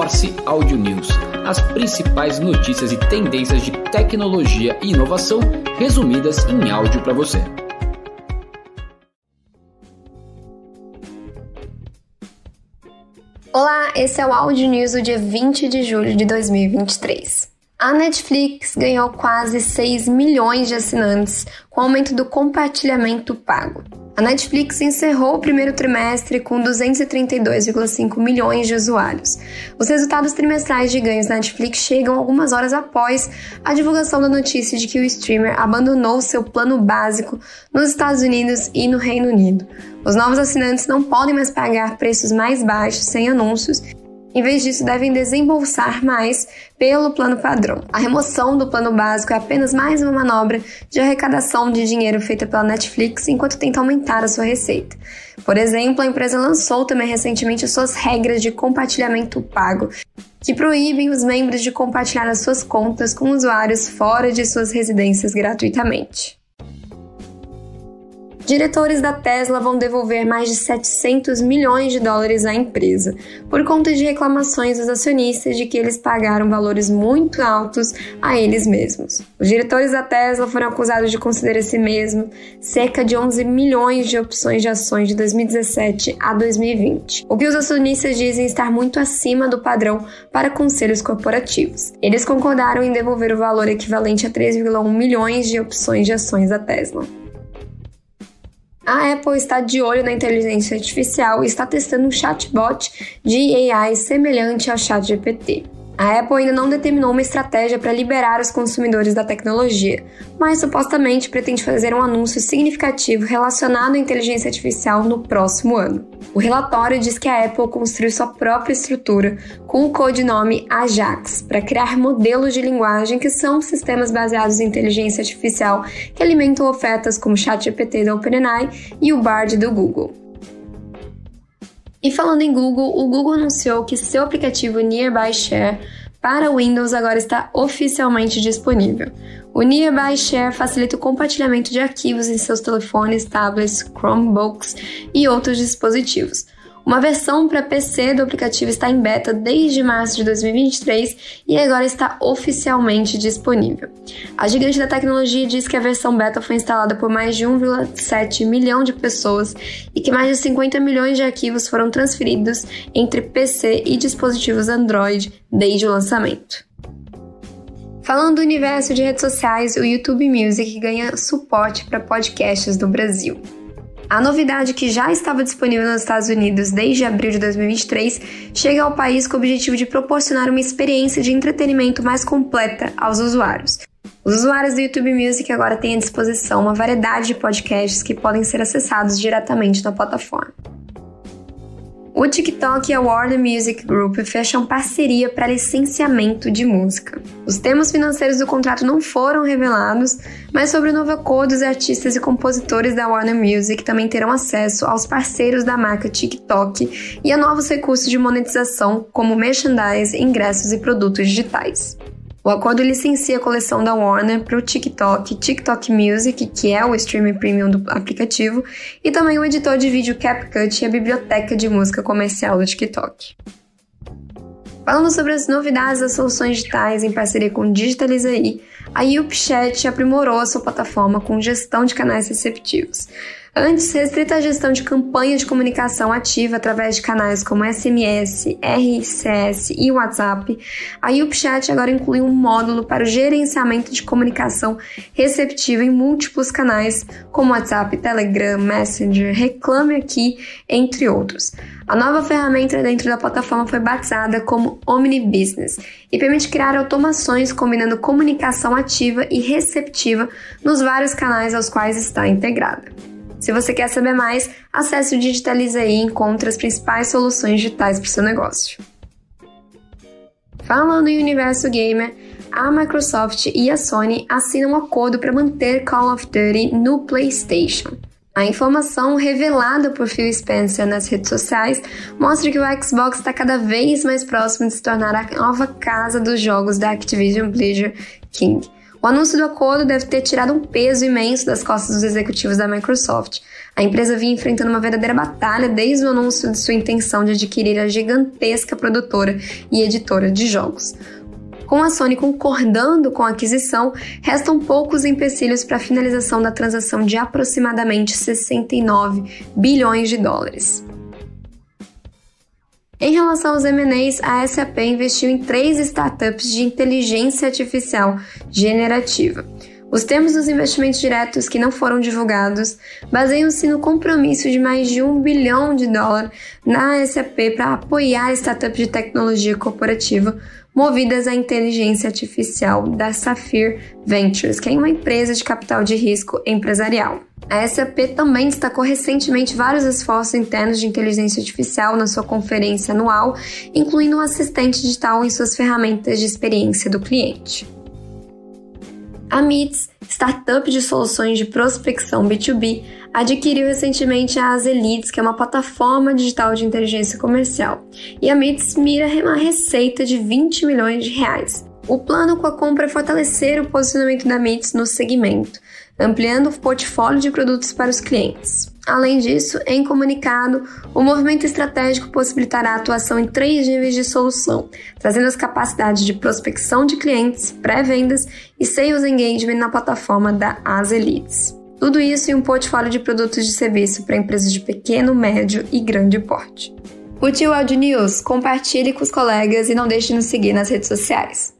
Morse Audio News, as principais notícias e tendências de tecnologia e inovação resumidas em áudio para você. Olá, esse é o Audio News do dia 20 de julho de 2023. A Netflix ganhou quase 6 milhões de assinantes com o aumento do compartilhamento pago. A Netflix encerrou o primeiro trimestre com 232,5 milhões de usuários. Os resultados trimestrais de ganhos da Netflix chegam algumas horas após a divulgação da notícia de que o streamer abandonou seu plano básico nos Estados Unidos e no Reino Unido. Os novos assinantes não podem mais pagar preços mais baixos sem anúncios em vez disso, devem desembolsar mais pelo plano padrão. A remoção do plano básico é apenas mais uma manobra de arrecadação de dinheiro feita pela Netflix enquanto tenta aumentar a sua receita. Por exemplo, a empresa lançou também recentemente suas regras de compartilhamento pago, que proíbem os membros de compartilhar as suas contas com usuários fora de suas residências gratuitamente. Diretores da Tesla vão devolver mais de 700 milhões de dólares à empresa, por conta de reclamações dos acionistas de que eles pagaram valores muito altos a eles mesmos. Os diretores da Tesla foram acusados de conceder esse mesmo cerca de 11 milhões de opções de ações de 2017 a 2020, o que os acionistas dizem estar muito acima do padrão para conselhos corporativos. Eles concordaram em devolver o valor equivalente a 3,1 milhões de opções de ações da Tesla. A Apple está de olho na inteligência artificial e está testando um chatbot de AI semelhante ao ChatGPT. A Apple ainda não determinou uma estratégia para liberar os consumidores da tecnologia, mas supostamente pretende fazer um anúncio significativo relacionado à inteligência artificial no próximo ano. O relatório diz que a Apple construiu sua própria estrutura com o codinome Ajax para criar modelos de linguagem que são sistemas baseados em inteligência artificial que alimentam ofertas como ChatGPT da OpenAI e o Bard do Google. E falando em Google, o Google anunciou que seu aplicativo Nearby Share para Windows agora está oficialmente disponível. O Nearby Share facilita o compartilhamento de arquivos em seus telefones, tablets, Chromebooks e outros dispositivos. Uma versão para PC do aplicativo está em beta desde março de 2023 e agora está oficialmente disponível. A gigante da tecnologia diz que a versão beta foi instalada por mais de 1,7 milhão de pessoas e que mais de 50 milhões de arquivos foram transferidos entre PC e dispositivos Android desde o lançamento. Falando do universo de redes sociais, o YouTube Music ganha suporte para podcasts do Brasil. A novidade que já estava disponível nos Estados Unidos desde abril de 2023 chega ao país com o objetivo de proporcionar uma experiência de entretenimento mais completa aos usuários. Os usuários do YouTube Music agora têm à disposição uma variedade de podcasts que podem ser acessados diretamente na plataforma. O TikTok e a Warner Music Group fecham parceria para licenciamento de música. Os termos financeiros do contrato não foram revelados, mas sobre o novo acordo, os artistas e compositores da Warner Music também terão acesso aos parceiros da marca TikTok e a novos recursos de monetização, como merchandise, ingressos e produtos digitais. O acordo licencia a coleção da Warner para o TikTok, TikTok Music, que é o streaming premium do aplicativo, e também o editor de vídeo CapCut e a biblioteca de música comercial do TikTok. Falando sobre as novidades das soluções digitais em parceria com Digitalizaí, a YoupChat aprimorou a sua plataforma com gestão de canais receptivos. Antes restrita à gestão de campanha de comunicação ativa através de canais como SMS, RCS e WhatsApp, a YoupChat agora inclui um módulo para o gerenciamento de comunicação receptiva em múltiplos canais, como WhatsApp, Telegram, Messenger, Reclame Aqui, entre outros. A nova ferramenta dentro da plataforma foi batizada como Omni Business e permite criar automações combinando comunicação ativa e receptiva nos vários canais aos quais está integrada. Se você quer saber mais, acesse o Digitaliza e encontre as principais soluções digitais para o seu negócio. Falando em universo gamer, a Microsoft e a Sony assinam um acordo para manter Call of Duty no PlayStation. A informação revelada por Phil Spencer nas redes sociais mostra que o Xbox está cada vez mais próximo de se tornar a nova casa dos jogos da Activision Blizzard King O anúncio do acordo deve ter tirado um peso imenso das costas dos executivos da Microsoft. A empresa vinha enfrentando uma verdadeira batalha desde o anúncio de sua intenção de adquirir a gigantesca produtora e editora de jogos. Com a Sony concordando com a aquisição, restam poucos empecilhos para a finalização da transação de aproximadamente 69 bilhões de dólares. Em relação aos M&As, a SAP investiu em três startups de inteligência artificial generativa. Os termos dos investimentos diretos que não foram divulgados baseiam-se no compromisso de mais de um bilhão de dólar na SAP para apoiar a startup de tecnologia corporativa movidas à inteligência artificial da Sapphire Ventures, que é uma empresa de capital de risco empresarial. A SAP também destacou recentemente vários esforços internos de inteligência artificial na sua conferência anual, incluindo um assistente digital em suas ferramentas de experiência do cliente. A MITS, startup de soluções de prospecção B2B, adquiriu recentemente a Azelids, que é uma plataforma digital de inteligência comercial. E a MITS mira uma receita de 20 milhões de reais. O plano com a compra é fortalecer o posicionamento da MITS no segmento, ampliando o portfólio de produtos para os clientes. Além disso, em comunicado, o movimento estratégico possibilitará a atuação em três níveis de solução, trazendo as capacidades de prospecção de clientes, pré-vendas e sales engagement na plataforma da As Elites. Tudo isso em um portfólio de produtos de serviço para empresas de pequeno, médio e grande porte. O Audio News? Compartilhe com os colegas e não deixe de nos seguir nas redes sociais.